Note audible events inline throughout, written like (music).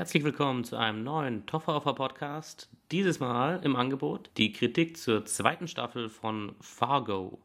Herzlich willkommen zu einem neuen Tofferoffer Podcast. Dieses Mal im Angebot die Kritik zur zweiten Staffel von Fargo.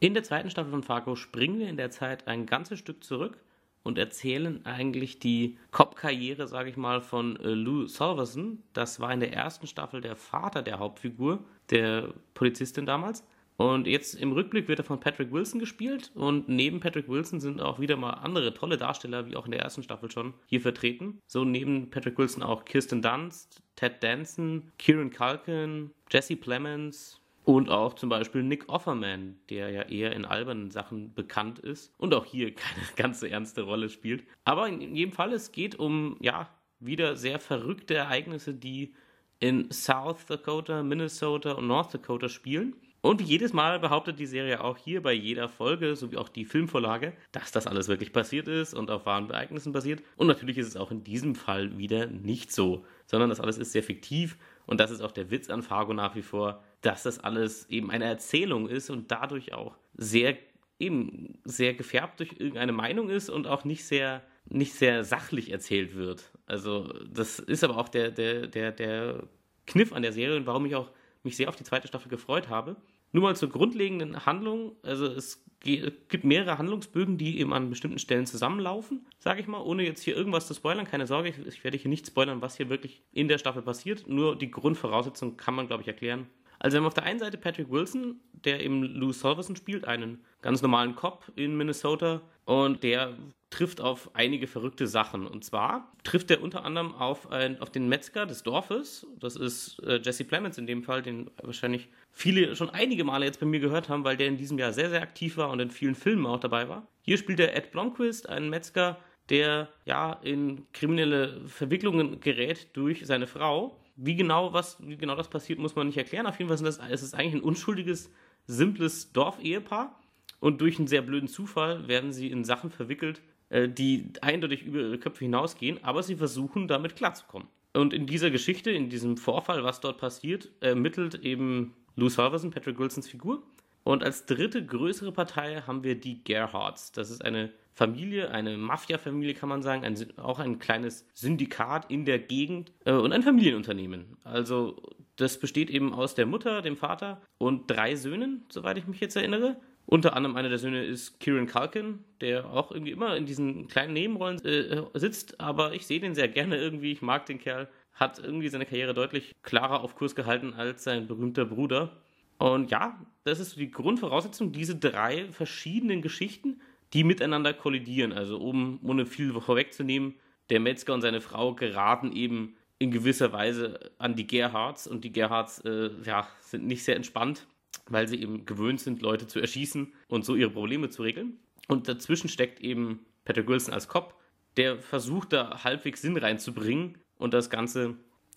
In der zweiten Staffel von Fargo springen wir in der Zeit ein ganzes Stück zurück und erzählen eigentlich die Cop-Karriere, sage ich mal, von äh, Lou Solverson. Das war in der ersten Staffel der Vater der Hauptfigur, der Polizistin damals. Und jetzt im Rückblick wird er von Patrick Wilson gespielt und neben Patrick Wilson sind auch wieder mal andere tolle Darsteller, wie auch in der ersten Staffel schon, hier vertreten. So neben Patrick Wilson auch Kirsten Dunst, Ted Danson, Kieran Culkin, Jesse Plemons, und auch zum Beispiel Nick Offerman, der ja eher in albernen Sachen bekannt ist und auch hier (laughs) keine ganz ernste Rolle spielt. Aber in jedem Fall, es geht um, ja, wieder sehr verrückte Ereignisse, die in South Dakota, Minnesota und North Dakota spielen. Und jedes Mal behauptet die Serie auch hier bei jeder Folge, sowie auch die Filmvorlage, dass das alles wirklich passiert ist und auf wahren Ereignissen basiert. Und natürlich ist es auch in diesem Fall wieder nicht so, sondern das alles ist sehr fiktiv. Und das ist auch der Witz an Fargo nach wie vor, dass das alles eben eine Erzählung ist und dadurch auch sehr eben sehr gefärbt durch irgendeine Meinung ist und auch nicht sehr nicht sehr sachlich erzählt wird. Also das ist aber auch der der der der Kniff an der Serie und warum ich auch mich sehr auf die zweite Staffel gefreut habe. Nur mal zur grundlegenden Handlung. Also es gibt mehrere Handlungsbögen, die eben an bestimmten Stellen zusammenlaufen, sage ich mal, ohne jetzt hier irgendwas zu spoilern. Keine Sorge, ich, werde hier nicht spoilern, was hier wirklich in der Staffel passiert. Nur die Grundvoraussetzung kann man, glaube ich, erklären. Also wir haben auf der einen Seite Patrick Wilson, der eben Lou Solverson spielt, einen ganz normalen Cop in Minnesota und der trifft auf einige verrückte Sachen. Und zwar trifft er unter anderem auf, ein, auf den Metzger des Dorfes. Das ist äh, Jesse Plemons in dem Fall, den wahrscheinlich viele schon einige Male jetzt bei mir gehört haben, weil der in diesem Jahr sehr, sehr aktiv war und in vielen Filmen auch dabei war. Hier spielt er Ed Blomquist, einen Metzger, der ja in kriminelle Verwicklungen gerät durch seine Frau. Wie genau, was, wie genau das passiert, muss man nicht erklären. Auf jeden Fall ist es ist eigentlich ein unschuldiges, simples Dorfehepaar. Und durch einen sehr blöden Zufall werden sie in Sachen verwickelt, äh, die eindeutig über ihre Köpfe hinausgehen, aber sie versuchen damit klarzukommen. Und in dieser Geschichte, in diesem Vorfall, was dort passiert, ermittelt eben Lou Salverson, Patrick Wilsons Figur. Und als dritte größere Partei haben wir die Gerhards. Das ist eine Familie, eine Mafia-Familie kann man sagen, ein, auch ein kleines Syndikat in der Gegend äh, und ein Familienunternehmen. Also das besteht eben aus der Mutter, dem Vater und drei Söhnen, soweit ich mich jetzt erinnere. Unter anderem einer der Söhne ist Kieran Culkin, der auch irgendwie immer in diesen kleinen Nebenrollen äh, sitzt, aber ich sehe den sehr gerne irgendwie. Ich mag den Kerl. Hat irgendwie seine Karriere deutlich klarer auf Kurs gehalten als sein berühmter Bruder. Und ja, das ist die Grundvoraussetzung, diese drei verschiedenen Geschichten, die miteinander kollidieren. Also um, ohne viel vorwegzunehmen, der Metzger und seine Frau geraten eben in gewisser Weise an die Gerhards und die Gerhards äh, ja, sind nicht sehr entspannt weil sie eben gewöhnt sind, Leute zu erschießen und so ihre Probleme zu regeln. Und dazwischen steckt eben Patrick Wilson als Cop, der versucht da halbwegs Sinn reinzubringen und das Ganze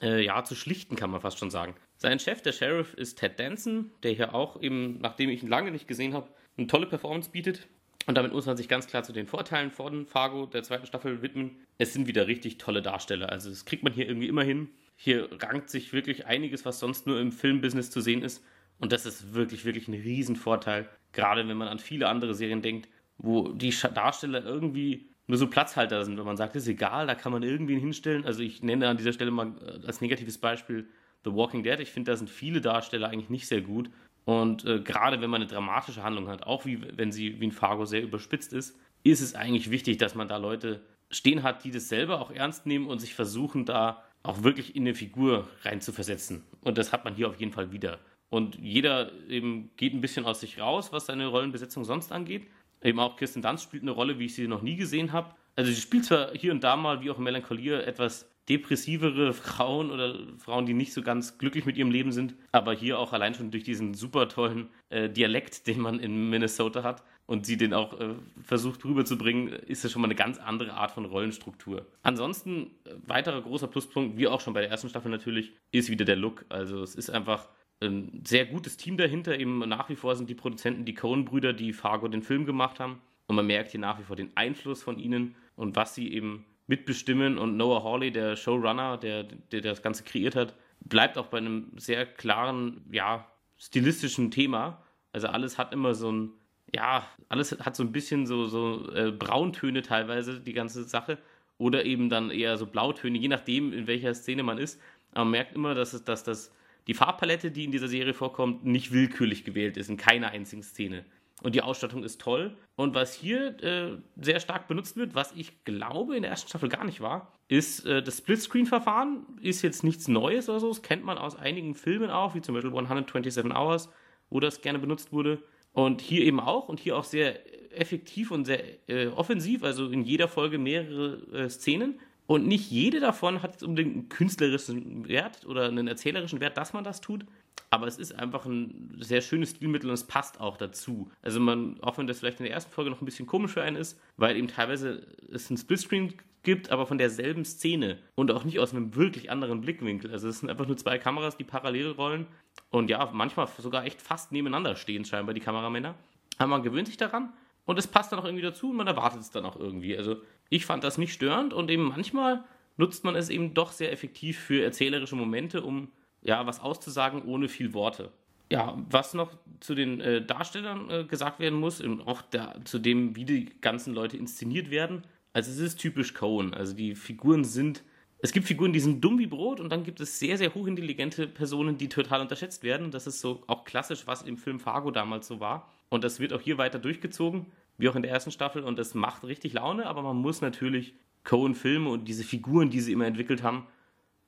äh, ja zu schlichten, kann man fast schon sagen. Sein Chef, der Sheriff, ist Ted Danson, der hier auch eben, nachdem ich ihn lange nicht gesehen habe, eine tolle Performance bietet. Und damit muss man sich ganz klar zu den Vorteilen von Fargo der zweiten Staffel widmen. Es sind wieder richtig tolle Darsteller. Also das kriegt man hier irgendwie immer hin. Hier rankt sich wirklich einiges, was sonst nur im Filmbusiness zu sehen ist. Und das ist wirklich, wirklich ein Riesenvorteil. Gerade wenn man an viele andere Serien denkt, wo die Darsteller irgendwie nur so Platzhalter sind, wenn man sagt, ist egal, da kann man irgendwen hinstellen. Also ich nenne an dieser Stelle mal äh, als negatives Beispiel The Walking Dead. Ich finde, da sind viele Darsteller eigentlich nicht sehr gut. Und äh, gerade wenn man eine dramatische Handlung hat, auch wie wenn sie wie ein Fargo sehr überspitzt ist, ist es eigentlich wichtig, dass man da Leute stehen hat, die das selber auch ernst nehmen und sich versuchen, da auch wirklich in eine Figur reinzuversetzen. Und das hat man hier auf jeden Fall wieder. Und jeder eben geht ein bisschen aus sich raus, was seine Rollenbesetzung sonst angeht. Eben auch Kirsten Dunst spielt eine Rolle, wie ich sie noch nie gesehen habe. Also sie spielt zwar hier und da mal, wie auch in Melancholia, etwas depressivere Frauen oder Frauen, die nicht so ganz glücklich mit ihrem Leben sind, aber hier auch allein schon durch diesen super tollen äh, Dialekt, den man in Minnesota hat und sie den auch äh, versucht rüberzubringen, ist das schon mal eine ganz andere Art von Rollenstruktur. Ansonsten, äh, weiterer großer Pluspunkt, wie auch schon bei der ersten Staffel natürlich, ist wieder der Look. Also es ist einfach ein sehr gutes Team dahinter. Eben nach wie vor sind die Produzenten die Coen-Brüder, die Fargo den Film gemacht haben. Und man merkt hier nach wie vor den Einfluss von ihnen und was sie eben mitbestimmen. Und Noah Hawley, der Showrunner, der, der das Ganze kreiert hat, bleibt auch bei einem sehr klaren, ja, stilistischen Thema. Also alles hat immer so ein, ja, alles hat so ein bisschen so, so äh, Brauntöne teilweise, die ganze Sache. Oder eben dann eher so Blautöne, je nachdem, in welcher Szene man ist. Aber man merkt immer, dass, es, dass das, die Farbpalette, die in dieser Serie vorkommt, nicht willkürlich gewählt ist, in keiner einzigen Szene. Und die Ausstattung ist toll. Und was hier äh, sehr stark benutzt wird, was ich glaube in der ersten Staffel gar nicht war, ist äh, das Splitscreen-Verfahren. Ist jetzt nichts Neues oder so. Das kennt man aus einigen Filmen auch, wie zum Beispiel 127 Hours, wo das gerne benutzt wurde. Und hier eben auch. Und hier auch sehr effektiv und sehr äh, offensiv. Also in jeder Folge mehrere äh, Szenen. Und nicht jede davon hat unbedingt einen künstlerischen Wert oder einen erzählerischen Wert, dass man das tut. Aber es ist einfach ein sehr schönes Stilmittel und es passt auch dazu. Also man, auch wenn das vielleicht in der ersten Folge noch ein bisschen komisch für einen ist, weil eben teilweise es ein Splitscreen gibt, aber von derselben Szene und auch nicht aus einem wirklich anderen Blickwinkel. Also es sind einfach nur zwei Kameras, die parallel rollen und ja, manchmal sogar echt fast nebeneinander stehen scheinbar die Kameramänner. Aber man gewöhnt sich daran und es passt dann auch irgendwie dazu und man erwartet es dann auch irgendwie. Also ich fand das nicht störend und eben manchmal nutzt man es eben doch sehr effektiv für erzählerische Momente, um ja was auszusagen ohne viel Worte. Ja, was noch zu den äh, Darstellern äh, gesagt werden muss und auch der, zu dem, wie die ganzen Leute inszeniert werden. Also es ist typisch Cohen. Also die Figuren sind, es gibt Figuren, die sind dumm wie Brot und dann gibt es sehr, sehr hochintelligente Personen, die total unterschätzt werden. Das ist so auch klassisch, was im Film Fargo damals so war. Und das wird auch hier weiter durchgezogen, wie auch in der ersten Staffel. Und das macht richtig Laune, aber man muss natürlich Cohen-Filme und diese Figuren, die sie immer entwickelt haben,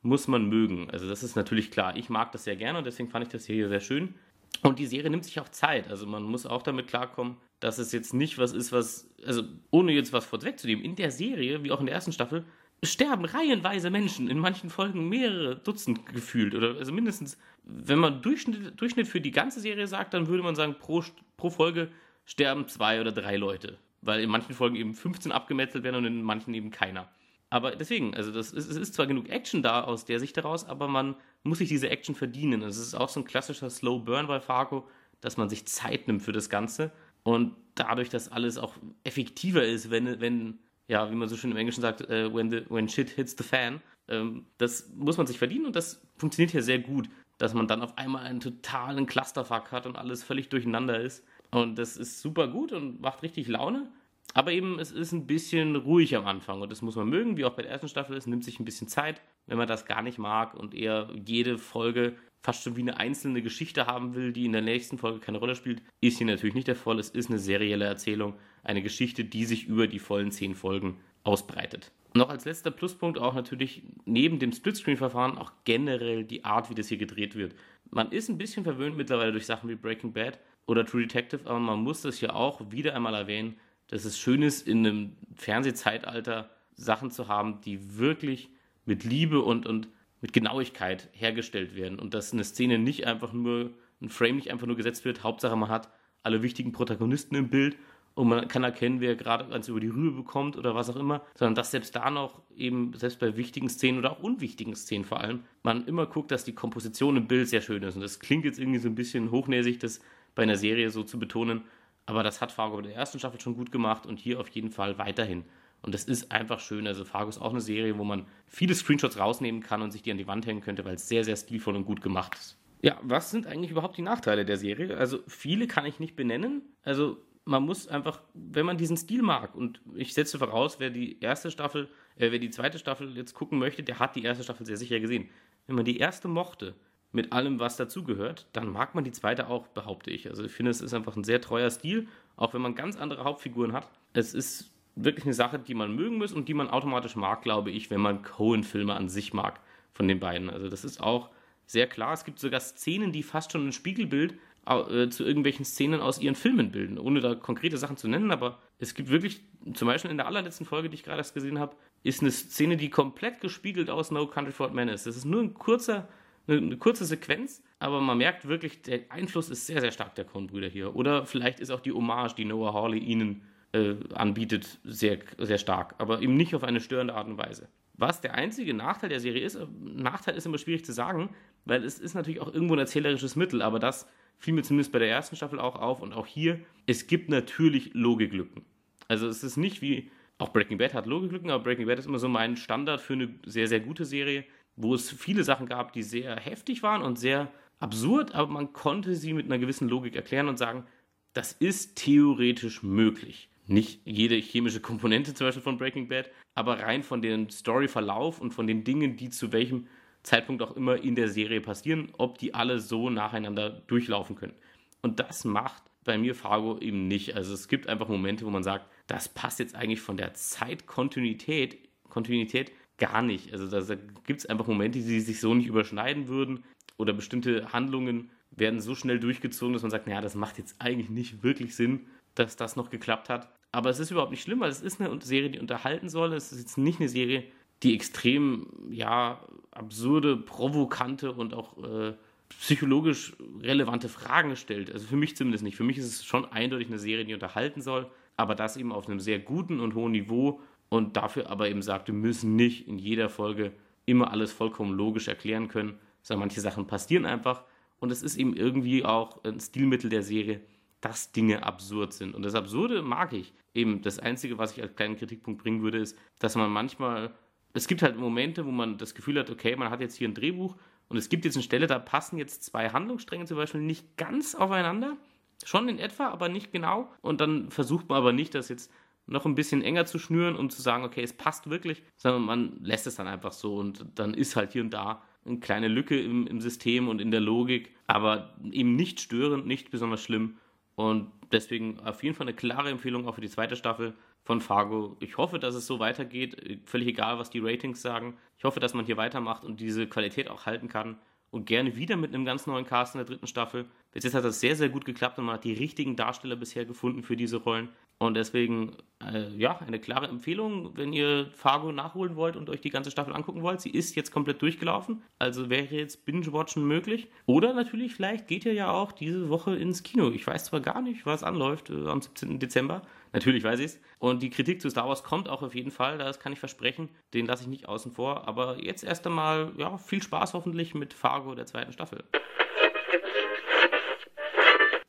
muss man mögen. Also das ist natürlich klar. Ich mag das sehr gerne und deswegen fand ich das hier sehr schön. Und die Serie nimmt sich auch Zeit. Also man muss auch damit klarkommen, dass es jetzt nicht was ist, was, also ohne jetzt was vorwegzunehmen, in der Serie, wie auch in der ersten Staffel, sterben reihenweise Menschen, in manchen Folgen mehrere Dutzend gefühlt. Oder also mindestens, wenn man Durchschnitt, Durchschnitt für die ganze Serie sagt, dann würde man sagen, pro, pro Folge sterben zwei oder drei Leute. Weil in manchen Folgen eben 15 abgemetzelt werden und in manchen eben keiner. Aber deswegen, also das ist, es ist zwar genug Action da aus der Sicht heraus, aber man muss sich diese Action verdienen. Es ist auch so ein klassischer Slow Burn bei Fargo, dass man sich Zeit nimmt für das Ganze und dadurch, dass alles auch effektiver ist, wenn, wenn ja, wie man so schön im Englischen sagt, uh, when, the, when shit hits the fan. Ähm, das muss man sich verdienen und das funktioniert hier sehr gut, dass man dann auf einmal einen totalen Clusterfuck hat und alles völlig durcheinander ist. Und das ist super gut und macht richtig Laune. Aber eben, es ist ein bisschen ruhig am Anfang und das muss man mögen, wie auch bei der ersten Staffel. Es nimmt sich ein bisschen Zeit, wenn man das gar nicht mag und eher jede Folge fast schon wie eine einzelne Geschichte haben will, die in der nächsten Folge keine Rolle spielt, ist hier natürlich nicht der Fall. Es ist eine serielle Erzählung, eine Geschichte, die sich über die vollen zehn Folgen ausbreitet. Noch als letzter Pluspunkt auch natürlich neben dem Splitscreen-Verfahren auch generell die Art, wie das hier gedreht wird. Man ist ein bisschen verwöhnt mittlerweile durch Sachen wie Breaking Bad oder True Detective, aber man muss das hier auch wieder einmal erwähnen, dass es schön ist, in einem Fernsehzeitalter Sachen zu haben, die wirklich mit Liebe und, und mit Genauigkeit hergestellt werden. Und dass eine Szene nicht einfach nur, ein Frame nicht einfach nur gesetzt wird, Hauptsache man hat alle wichtigen Protagonisten im Bild und man kann erkennen, wer gerade ganz über die Rübe bekommt oder was auch immer, sondern dass selbst da noch eben, selbst bei wichtigen Szenen oder auch unwichtigen Szenen vor allem, man immer guckt, dass die Komposition im Bild sehr schön ist. Und das klingt jetzt irgendwie so ein bisschen hochnäsig, das bei einer Serie so zu betonen, aber das hat Fargo bei der ersten Staffel schon gut gemacht und hier auf jeden Fall weiterhin. Und das ist einfach schön. Also Fargo ist auch eine Serie, wo man viele Screenshots rausnehmen kann und sich die an die Wand hängen könnte, weil es sehr, sehr stilvoll und gut gemacht ist. Ja, was sind eigentlich überhaupt die Nachteile der Serie? Also viele kann ich nicht benennen. Also man muss einfach, wenn man diesen Stil mag, und ich setze voraus, wer die erste Staffel, äh, wer die zweite Staffel jetzt gucken möchte, der hat die erste Staffel sehr sicher gesehen. Wenn man die erste mochte, mit allem, was dazugehört, dann mag man die zweite auch, behaupte ich. Also ich finde, es ist einfach ein sehr treuer Stil, auch wenn man ganz andere Hauptfiguren hat. Es ist wirklich eine Sache, die man mögen muss und die man automatisch mag, glaube ich, wenn man Cohen-Filme an sich mag von den beiden. Also das ist auch sehr klar. Es gibt sogar Szenen, die fast schon ein Spiegelbild äh, zu irgendwelchen Szenen aus ihren Filmen bilden, ohne da konkrete Sachen zu nennen, aber es gibt wirklich, zum Beispiel in der allerletzten Folge, die ich gerade erst gesehen habe, ist eine Szene, die komplett gespiegelt aus No Country for Men ist. Das ist nur ein kurzer, eine, kurze Sequenz, aber man merkt wirklich, der Einfluss ist sehr, sehr stark der Coen-Brüder hier. Oder vielleicht ist auch die Hommage, die Noah Hawley ihnen äh, anbietet, sehr, sehr stark, aber eben nicht auf eine störende Art und Weise. Was der einzige Nachteil der Serie ist, äh, Nachteil ist immer schwierig zu sagen, weil es ist natürlich auch irgendwo ein erzählerisches Mittel, aber das fiel mir zumindest bei der ersten Staffel auch auf und auch hier, es gibt natürlich Logiklücken. Also es ist nicht wie, auch Breaking Bad hat Logiklücken, aber Breaking Bad ist immer so mein Standard für eine sehr, sehr gute Serie, wo es viele Sachen gab, die sehr heftig waren und sehr absurd, aber man konnte sie mit einer gewissen Logik erklären und sagen, das ist theoretisch möglich. Nicht jede chemische Komponente zum Beispiel von Breaking Bad, aber rein von dem Storyverlauf und von den Dingen, die zu welchem Zeitpunkt auch immer in der Serie passieren, ob die alle so nacheinander durchlaufen können. Und das macht bei mir Fargo eben nicht. Also es gibt einfach Momente, wo man sagt, das passt jetzt eigentlich von der Zeitkontinuität Kontinuität gar nicht. Also da gibt es einfach Momente, die sich so nicht überschneiden würden oder bestimmte Handlungen werden so schnell durchgezogen, dass man sagt, naja, das macht jetzt eigentlich nicht wirklich Sinn, dass das noch geklappt hat. Aber es ist überhaupt nicht schlimm, weil es ist eine Serie, die unterhalten soll. Es ist jetzt nicht eine Serie, die extrem, ja, absurde, provokante und auch äh, psychologisch relevante Fragen stellt. Also für mich zumindest nicht. Für mich ist es schon eindeutig eine Serie, die unterhalten soll, aber das eben auf einem sehr guten und hohen Niveau und dafür aber eben sagt, wir müssen nicht in jeder Folge immer alles vollkommen logisch erklären können, sondern manche Sachen passieren einfach und es ist eben irgendwie auch ein Stilmittel der Serie, dass Dinge absurd sind. Und das Absurde mag ich. Eben das Einzige, was ich als kleinen Kritikpunkt bringen würde, ist, dass man manchmal, es gibt halt Momente, wo man das Gefühl hat, okay, man hat jetzt hier ein Drehbuch und es gibt jetzt eine Stelle, da passen jetzt zwei Handlungsstränge zum Beispiel nicht ganz aufeinander. Schon in etwa, aber nicht genau. Und dann versucht man aber nicht, das jetzt noch ein bisschen enger zu schnüren und zu sagen, okay, es passt wirklich, sondern man lässt es dann einfach so und dann ist halt hier und da eine kleine Lücke im, im System und in der Logik, aber eben nicht störend, nicht besonders schlimm. Und deswegen auf jeden Fall eine klare Empfehlung auch für die zweite Staffel von Fargo. Ich hoffe, dass es so weitergeht, völlig egal, was die Ratings sagen. Ich hoffe, dass man hier weitermacht und diese Qualität auch halten kann und gerne wieder mit einem ganz neuen Cast in der dritten Staffel. Bis jetzt hat das sehr, sehr gut geklappt und man hat die richtigen Darsteller bisher gefunden für diese Rollen. Und deswegen, äh, ja, eine klare Empfehlung, wenn ihr Fargo nachholen wollt und euch die ganze Staffel angucken wollt. Sie ist jetzt komplett durchgelaufen, also wäre jetzt Binge-Watchen möglich. Oder natürlich, vielleicht geht ihr ja auch diese Woche ins Kino. Ich weiß zwar gar nicht, was anläuft äh, am 17. Dezember. Natürlich weiß ich es. Und die Kritik zu Star Wars kommt auch auf jeden Fall, das kann ich versprechen. Den lasse ich nicht außen vor. Aber jetzt erst einmal, ja, viel Spaß hoffentlich mit Fargo der zweiten Staffel.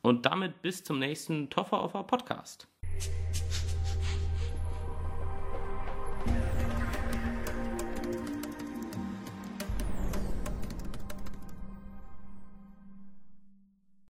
Und damit bis zum nächsten Toffer auf Podcast.